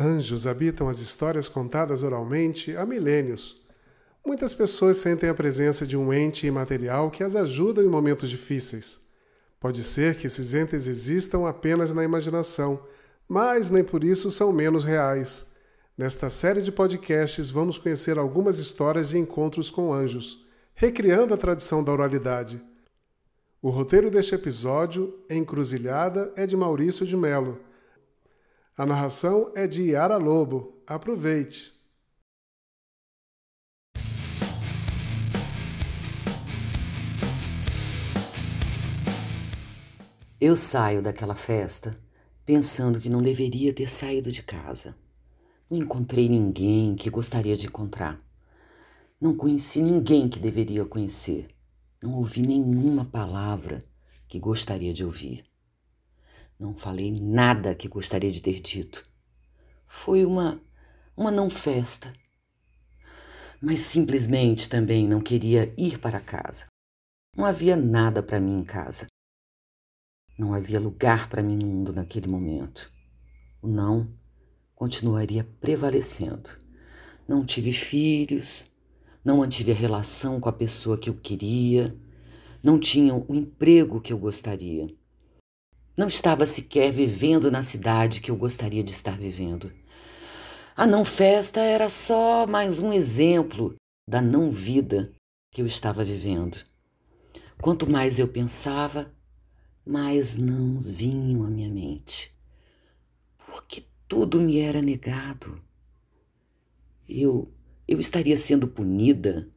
Anjos habitam as histórias contadas oralmente há milênios. Muitas pessoas sentem a presença de um ente imaterial que as ajuda em momentos difíceis. Pode ser que esses entes existam apenas na imaginação, mas nem por isso são menos reais. Nesta série de podcasts, vamos conhecer algumas histórias de encontros com anjos, recriando a tradição da oralidade. O roteiro deste episódio, Encruzilhada, é de Maurício de Melo. A narração é de Yara Lobo. Aproveite! Eu saio daquela festa pensando que não deveria ter saído de casa. Não encontrei ninguém que gostaria de encontrar. Não conheci ninguém que deveria conhecer. Não ouvi nenhuma palavra que gostaria de ouvir. Não falei nada que gostaria de ter dito. Foi uma uma não festa. Mas simplesmente também não queria ir para casa. Não havia nada para mim em casa. Não havia lugar para mim no mundo naquele momento. O não continuaria prevalecendo. Não tive filhos, não mantive a relação com a pessoa que eu queria, não tinha o emprego que eu gostaria. Não estava sequer vivendo na cidade que eu gostaria de estar vivendo. A não festa era só mais um exemplo da não vida que eu estava vivendo. Quanto mais eu pensava, mais nãos vinham à minha mente. Porque tudo me era negado. Eu eu estaria sendo punida?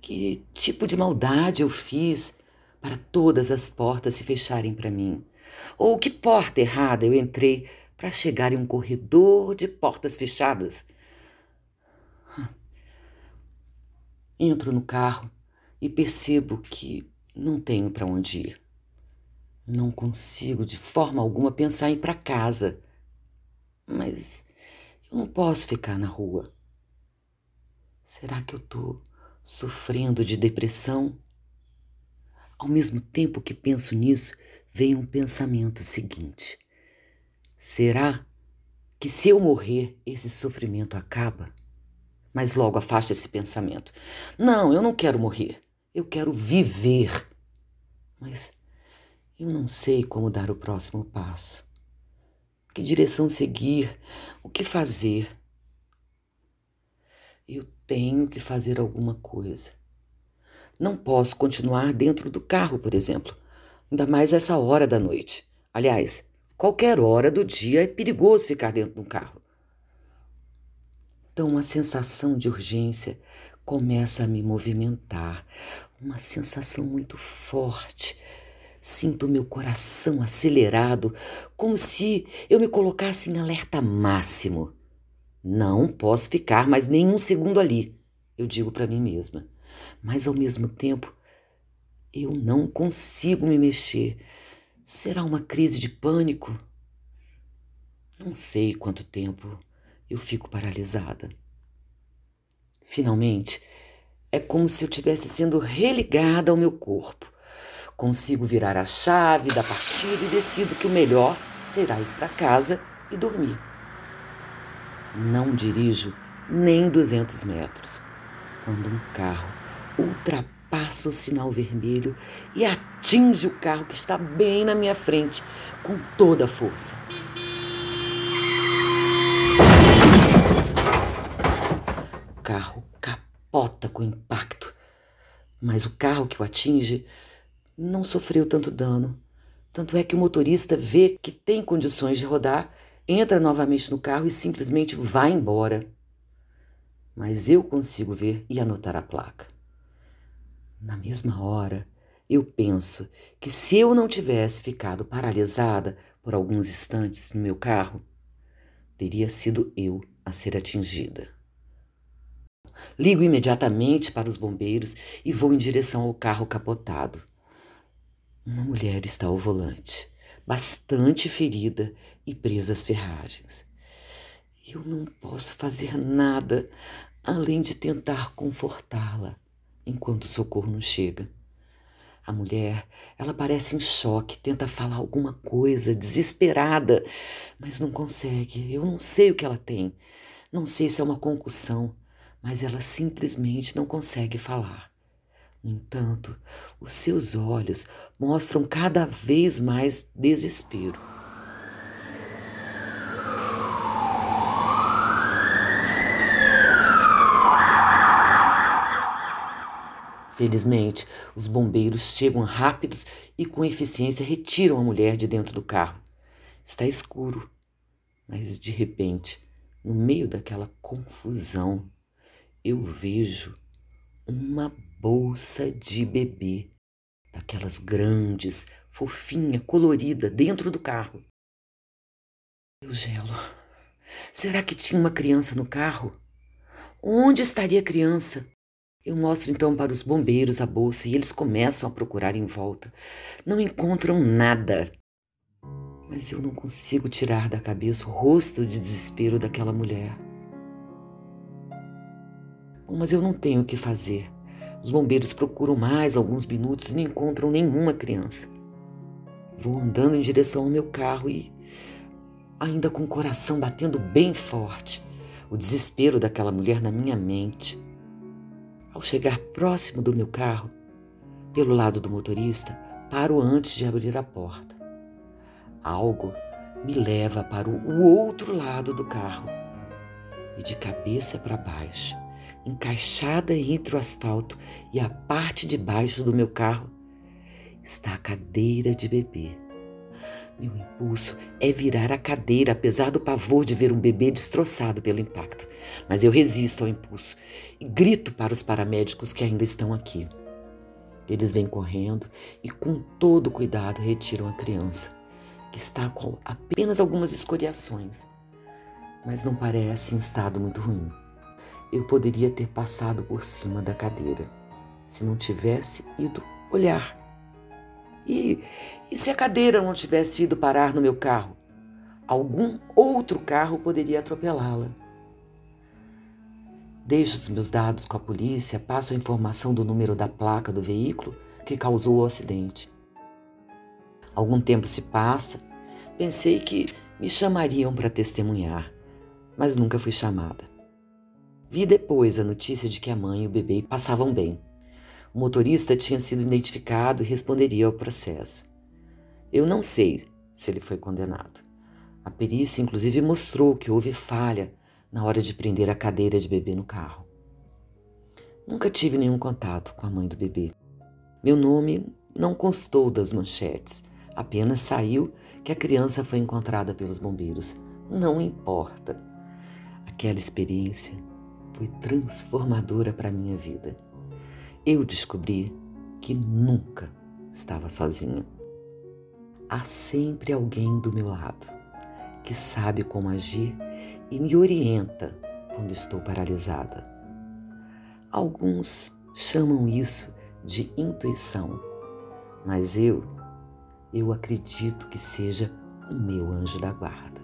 Que tipo de maldade eu fiz para todas as portas se fecharem para mim? Ou que porta errada eu entrei para chegar em um corredor de portas fechadas? Entro no carro e percebo que não tenho para onde ir. Não consigo de forma alguma pensar em ir para casa. Mas eu não posso ficar na rua. Será que eu estou sofrendo de depressão? Ao mesmo tempo que penso nisso, vem um pensamento seguinte: será que se eu morrer, esse sofrimento acaba? Mas logo afasta esse pensamento. Não, eu não quero morrer. Eu quero viver. Mas eu não sei como dar o próximo passo. Que direção seguir? O que fazer? Eu tenho que fazer alguma coisa. Não posso continuar dentro do carro, por exemplo ainda mais essa hora da noite. Aliás, qualquer hora do dia é perigoso ficar dentro de um carro. Então, uma sensação de urgência começa a me movimentar, uma sensação muito forte. Sinto meu coração acelerado, como se eu me colocasse em alerta máximo. Não posso ficar mais nenhum segundo ali, eu digo para mim mesma. Mas ao mesmo tempo, eu não consigo me mexer. Será uma crise de pânico? Não sei quanto tempo eu fico paralisada. Finalmente, é como se eu tivesse sendo religada ao meu corpo. Consigo virar a chave da partida e decido que o melhor será ir para casa e dormir. Não dirijo nem 200 metros quando um carro ultrapassa passa o sinal vermelho e atinge o carro que está bem na minha frente com toda a força. O carro capota com impacto, mas o carro que o atinge não sofreu tanto dano. Tanto é que o motorista vê que tem condições de rodar, entra novamente no carro e simplesmente vai embora. Mas eu consigo ver e anotar a placa. Na mesma hora, eu penso que se eu não tivesse ficado paralisada por alguns instantes no meu carro, teria sido eu a ser atingida. Ligo imediatamente para os bombeiros e vou em direção ao carro capotado. Uma mulher está ao volante, bastante ferida e presa às ferragens. Eu não posso fazer nada além de tentar confortá-la enquanto o socorro não chega. A mulher, ela parece em choque, tenta falar alguma coisa, desesperada, mas não consegue. Eu não sei o que ela tem. Não sei se é uma concussão, mas ela simplesmente não consegue falar. No entanto, os seus olhos mostram cada vez mais desespero. Felizmente, os bombeiros chegam rápidos e com eficiência retiram a mulher de dentro do carro. Está escuro, mas de repente, no meio daquela confusão, eu vejo uma bolsa de bebê, daquelas grandes, fofinha, colorida, dentro do carro. Eu gelo. Será que tinha uma criança no carro? Onde estaria a criança? Eu mostro então para os bombeiros a bolsa e eles começam a procurar em volta. Não encontram nada. Mas eu não consigo tirar da cabeça o rosto de desespero daquela mulher. Mas eu não tenho o que fazer. Os bombeiros procuram mais alguns minutos e não encontram nenhuma criança. Vou andando em direção ao meu carro e, ainda com o coração batendo bem forte, o desespero daquela mulher na minha mente. Ao chegar próximo do meu carro, pelo lado do motorista, paro antes de abrir a porta. Algo me leva para o outro lado do carro e de cabeça para baixo, encaixada entre o asfalto e a parte de baixo do meu carro, está a cadeira de bebê. Meu impulso é virar a cadeira, apesar do pavor de ver um bebê destroçado pelo impacto. Mas eu resisto ao impulso e grito para os paramédicos que ainda estão aqui. Eles vêm correndo e, com todo cuidado, retiram a criança, que está com apenas algumas escoriações, mas não parece em estado muito ruim. Eu poderia ter passado por cima da cadeira se não tivesse ido olhar e, e se a cadeira não tivesse ido parar no meu carro? Algum outro carro poderia atropelá-la. Deixo os meus dados com a polícia, passo a informação do número da placa do veículo que causou o acidente. Algum tempo se passa, pensei que me chamariam para testemunhar, mas nunca fui chamada. Vi depois a notícia de que a mãe e o bebê passavam bem. O motorista tinha sido identificado e responderia ao processo. Eu não sei se ele foi condenado. A perícia, inclusive, mostrou que houve falha na hora de prender a cadeira de bebê no carro. Nunca tive nenhum contato com a mãe do bebê. Meu nome não constou das manchetes, apenas saiu que a criança foi encontrada pelos bombeiros. Não importa. Aquela experiência foi transformadora para a minha vida eu descobri que nunca estava sozinha. Há sempre alguém do meu lado que sabe como agir e me orienta quando estou paralisada. Alguns chamam isso de intuição, mas eu, eu acredito que seja o meu anjo da guarda.